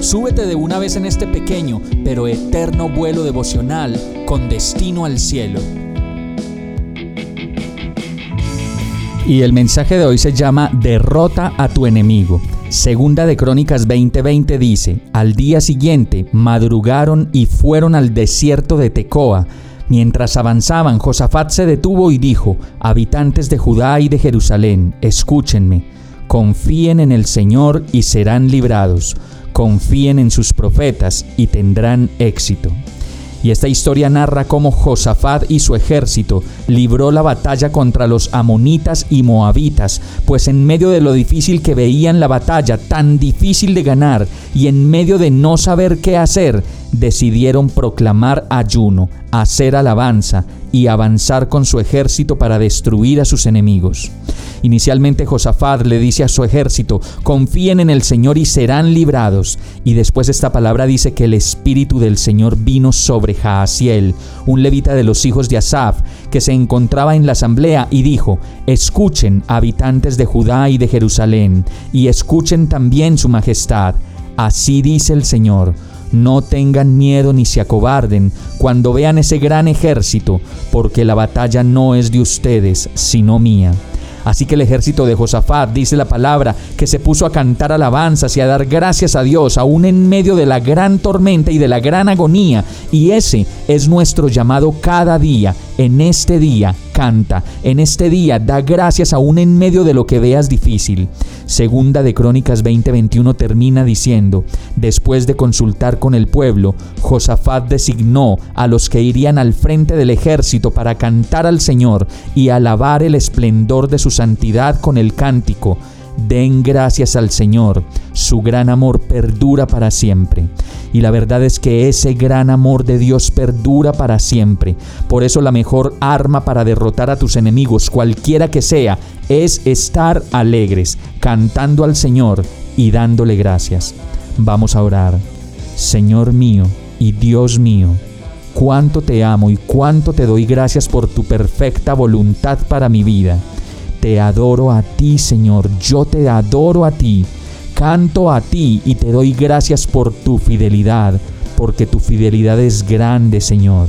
súbete de una vez en este pequeño pero eterno vuelo devocional con destino al cielo. Y el mensaje de hoy se llama Derrota a tu enemigo. Segunda de Crónicas 20:20 dice, al día siguiente madrugaron y fueron al desierto de Tecoa. Mientras avanzaban, Josafat se detuvo y dijo, habitantes de Judá y de Jerusalén, escúchenme, confíen en el Señor y serán librados, confíen en sus profetas y tendrán éxito. Y esta historia narra cómo Josafat y su ejército libró la batalla contra los amonitas y moabitas, pues en medio de lo difícil que veían la batalla, tan difícil de ganar, y en medio de no saber qué hacer, decidieron proclamar ayuno, hacer alabanza y avanzar con su ejército para destruir a sus enemigos. Inicialmente Josafat le dice a su ejército, confíen en el Señor y serán librados. Y después esta palabra dice que el Espíritu del Señor vino sobre Jaasiel, un levita de los hijos de Asaf, que se encontraba en la asamblea y dijo, escuchen habitantes de Judá y de Jerusalén, y escuchen también su majestad. Así dice el Señor no tengan miedo ni se acobarden cuando vean ese gran ejército, porque la batalla no es de ustedes, sino mía. Así que el ejército de Josafat, dice la palabra, que se puso a cantar alabanzas y a dar gracias a Dios, aún en medio de la gran tormenta y de la gran agonía. Y ese es nuestro llamado cada día, en este día, canta. En este día da gracias aún en medio de lo que veas difícil. Segunda de Crónicas 20:21 termina diciendo, después de consultar con el pueblo, Josafat designó a los que irían al frente del ejército para cantar al Señor y alabar el esplendor de su santidad con el cántico Den gracias al Señor, su gran amor perdura para siempre. Y la verdad es que ese gran amor de Dios perdura para siempre. Por eso la mejor arma para derrotar a tus enemigos, cualquiera que sea, es estar alegres, cantando al Señor y dándole gracias. Vamos a orar. Señor mío y Dios mío, cuánto te amo y cuánto te doy gracias por tu perfecta voluntad para mi vida. Te adoro a ti, Señor, yo te adoro a ti. Canto a ti y te doy gracias por tu fidelidad, porque tu fidelidad es grande, Señor.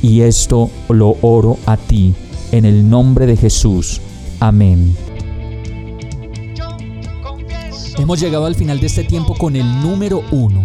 Y esto lo oro a ti, en el nombre de Jesús. Amén. Hemos llegado al final de este tiempo con el número uno.